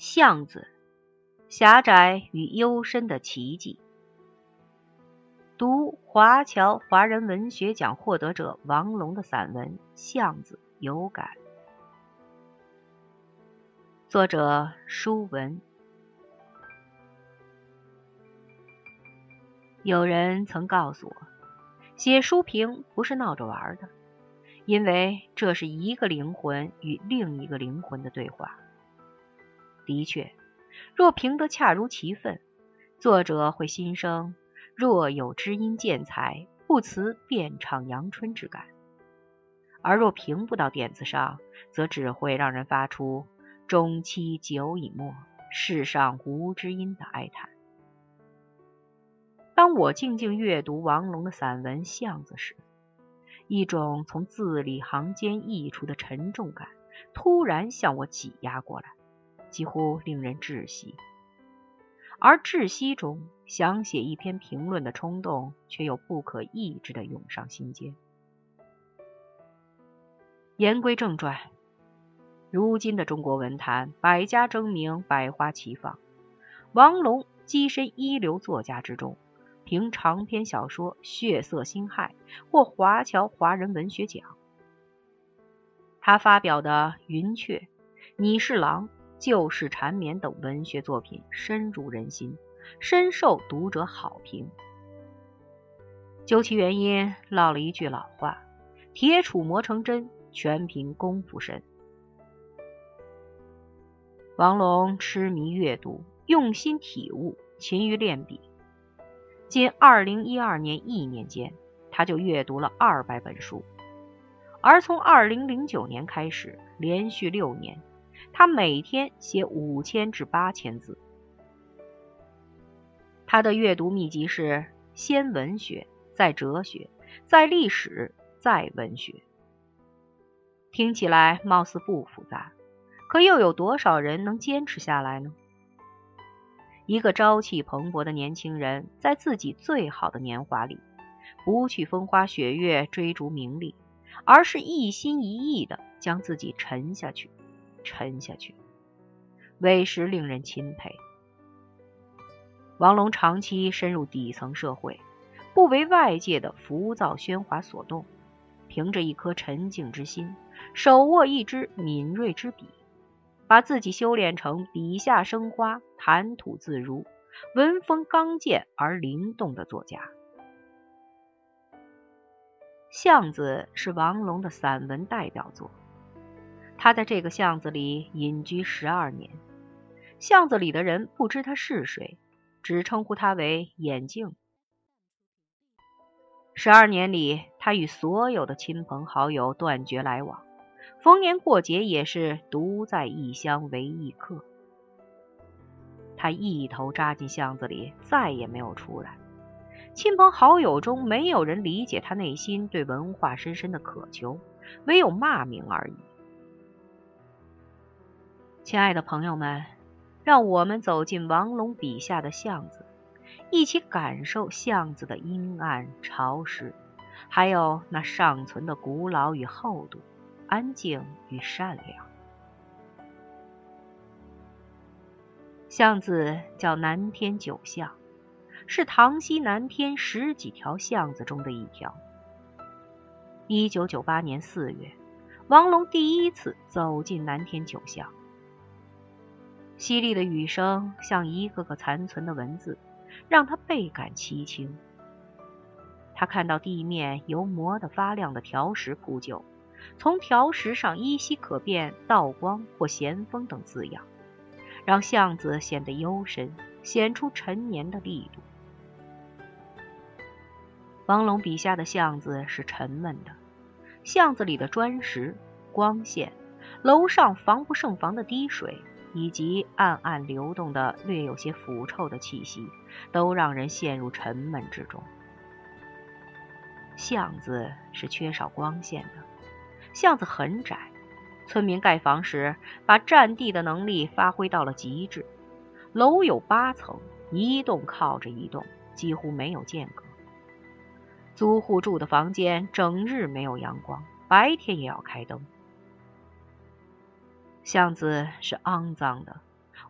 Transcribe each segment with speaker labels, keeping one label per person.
Speaker 1: 巷子，狭窄与幽深的奇迹。读华侨华人文学奖获得者王龙的散文《巷子》有感。作者：舒文。有人曾告诉我，写书评不是闹着玩的，因为这是一个灵魂与另一个灵魂的对话。的确，若评得恰如其分，作者会心生若有知音见才，不辞遍唱阳春之感；而若评不到点子上，则只会让人发出中期久已没，世上无知音的哀叹。当我静静阅读王龙的散文《巷子》时，一种从字里行间溢出的沉重感突然向我挤压过来。几乎令人窒息，而窒息中想写一篇评论的冲动，却又不可抑制的涌上心间。言归正传，如今的中国文坛百家争鸣，百花齐放。王龙跻身一流作家之中，凭长篇小说《血色辛亥》获华侨华人文学奖。他发表的《云雀》《你是狼》。旧事缠绵等文学作品深入人心，深受读者好评。究其原因，落了一句老话：“铁杵磨成针，全凭功夫深。”王龙痴迷阅读，用心体悟，勤于练笔。仅二零一二年一年间，他就阅读了二百本书，而从二零零九年开始，连续六年。他每天写五千至八千字。他的阅读秘籍是：先文学，再哲学，再历史，再文学。听起来貌似不复杂，可又有多少人能坚持下来呢？一个朝气蓬勃的年轻人，在自己最好的年华里，不去风花雪月追逐名利，而是一心一意的将自己沉下去。沉下去，委实令人钦佩。王龙长期深入底层社会，不为外界的浮躁喧哗所动，凭着一颗沉静之心，手握一支敏锐之笔，把自己修炼成笔下生花、谈吐自如、文风刚健而灵动的作家。《巷子》是王龙的散文代表作。他在这个巷子里隐居十二年，巷子里的人不知他是谁，只称呼他为眼镜。十二年里，他与所有的亲朋好友断绝来往，逢年过节也是独在异乡为异客。他一头扎进巷子里，再也没有出来。亲朋好友中没有人理解他内心对文化深深的渴求，唯有骂名而已。亲爱的朋友们，让我们走进王龙笔下的巷子，一起感受巷子的阴暗潮湿，还有那尚存的古老与厚度，安静与善良。巷子叫南天九巷，是塘西南天十几条巷子中的一条。一九九八年四月，王龙第一次走进南天九巷。淅沥的雨声像一个个残存的文字，让他倍感凄清。他看到地面由磨得发亮的条石铺就，从条石上依稀可辨“道光”或“咸丰”等字样，让巷子显得幽深，显出陈年的力度。王龙笔下的巷子是沉闷的，巷子里的砖石、光线、楼上防不胜防的滴水。以及暗暗流动的略有些腐臭的气息，都让人陷入沉闷之中。巷子是缺少光线的，巷子很窄，村民盖房时把占地的能力发挥到了极致。楼有八层，一栋靠着一栋，几乎没有间隔。租户住的房间整日没有阳光，白天也要开灯。巷子是肮脏的，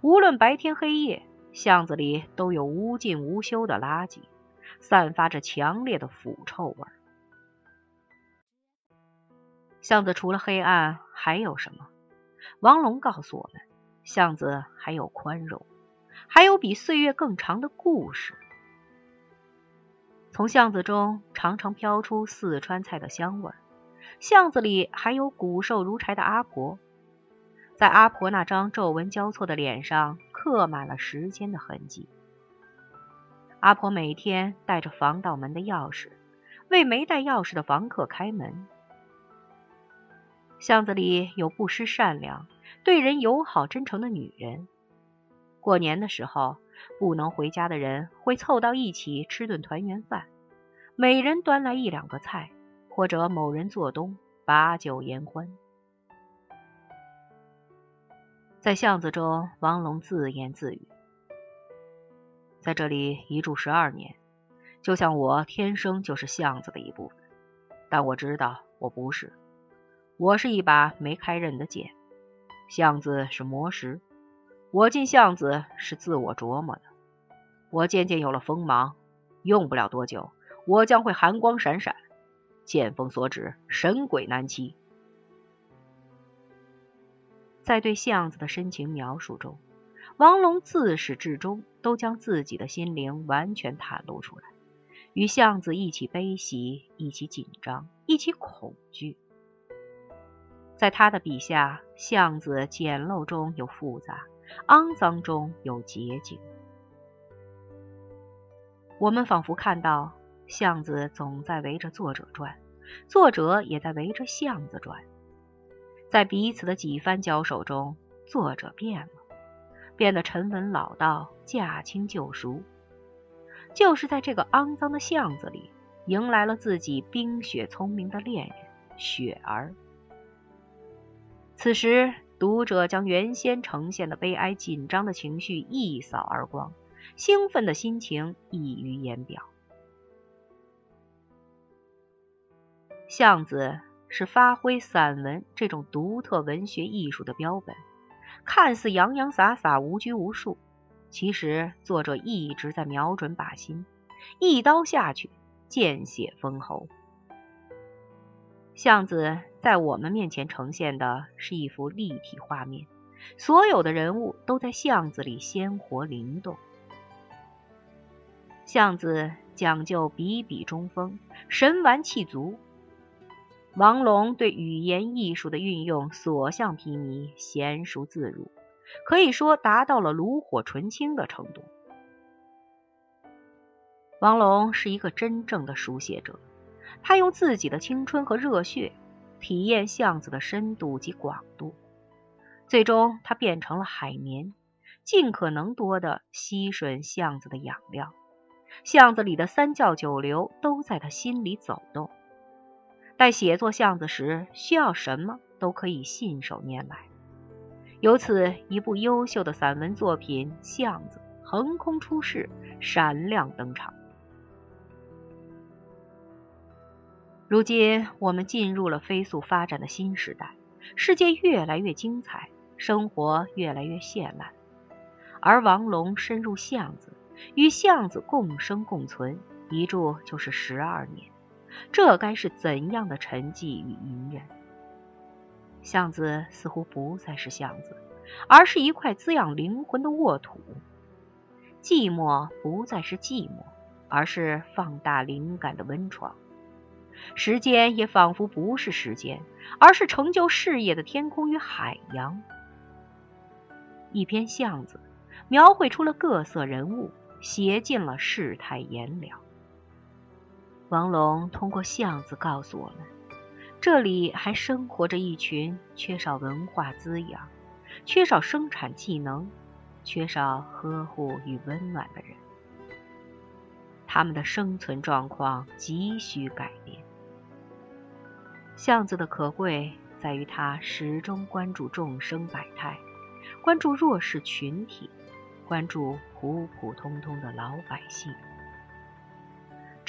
Speaker 1: 无论白天黑夜，巷子里都有无尽无休的垃圾，散发着强烈的腐臭味。巷子除了黑暗还有什么？王龙告诉我们，巷子还有宽容，还有比岁月更长的故事。从巷子中常常飘出四川菜的香味儿，巷子里还有骨瘦如柴的阿婆，在阿婆那张皱纹交错的脸上刻满了时间的痕迹。阿婆每天带着防盗门的钥匙，为没带钥匙的房客开门。巷子里有不失善良、对人友好真诚的女人。过年的时候。不能回家的人会凑到一起吃顿团圆饭，每人端来一两个菜，或者某人做东，把酒言欢。在巷子中，王龙自言自语：“在这里一住十二年，就像我天生就是巷子的一部分。但我知道我不是，我是一把没开刃的剑。巷子是磨石。”我进巷子是自我琢磨的，我渐渐有了锋芒，用不了多久，我将会寒光闪闪，剑锋所指，神鬼难欺。在对巷子的深情描述中，王龙自始至终都将自己的心灵完全袒露出来，与巷子一起悲喜，一起紧张，一起恐惧。在他的笔下，巷子简陋中有复杂。肮脏中有洁净，我们仿佛看到巷子总在围着作者转，作者也在围着巷子转。在彼此的几番交手中，作者变了，变得沉稳老道、驾轻就熟。就是在这个肮脏的巷子里，迎来了自己冰雪聪明的恋人雪儿。此时。读者将原先呈现的悲哀、紧张的情绪一扫而光，兴奋的心情溢于言表。巷子是发挥散文这种独特文学艺术的标本，看似洋洋洒洒、无拘无束，其实作者一直在瞄准靶心，一刀下去，见血封喉。巷子在我们面前呈现的是一幅立体画面，所有的人物都在巷子里鲜活灵动。巷子讲究笔笔中锋，神完气足。王龙对语言艺术的运用所向披靡，娴熟自如，可以说达到了炉火纯青的程度。王龙是一个真正的书写者。他用自己的青春和热血体验巷子的深度及广度，最终他变成了海绵，尽可能多的吸吮巷子的养料。巷子里的三教九流都在他心里走动。在写作巷子时，需要什么都可以信手拈来。由此，一部优秀的散文作品《巷子》横空出世，闪亮登场。如今我们进入了飞速发展的新时代，世界越来越精彩，生活越来越绚烂。而王龙深入巷子，与巷子共生共存，一住就是十二年，这该是怎样的沉寂与隐忍？巷子似乎不再是巷子，而是一块滋养灵魂的沃土。寂寞不再是寂寞，而是放大灵感的温床。时间也仿佛不是时间，而是成就事业的天空与海洋。一篇巷子，描绘出了各色人物，写尽了世态炎凉。王龙通过巷子告诉我们，这里还生活着一群缺少文化滋养、缺少生产技能、缺少呵护与温暖的人，他们的生存状况急需改变。巷子的可贵在于，它始终关注众生百态，关注弱势群体，关注普普通通的老百姓。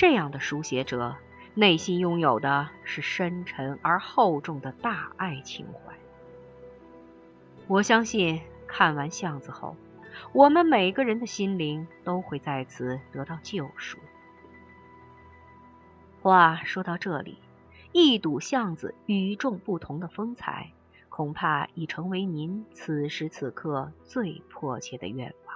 Speaker 1: 这样的书写者内心拥有的是深沉而厚重的大爱情怀。我相信，看完巷子后，我们每个人的心灵都会在此得到救赎。话说到这里，一睹巷子与众不同的风采，恐怕已成为您此时此刻最迫切的愿望。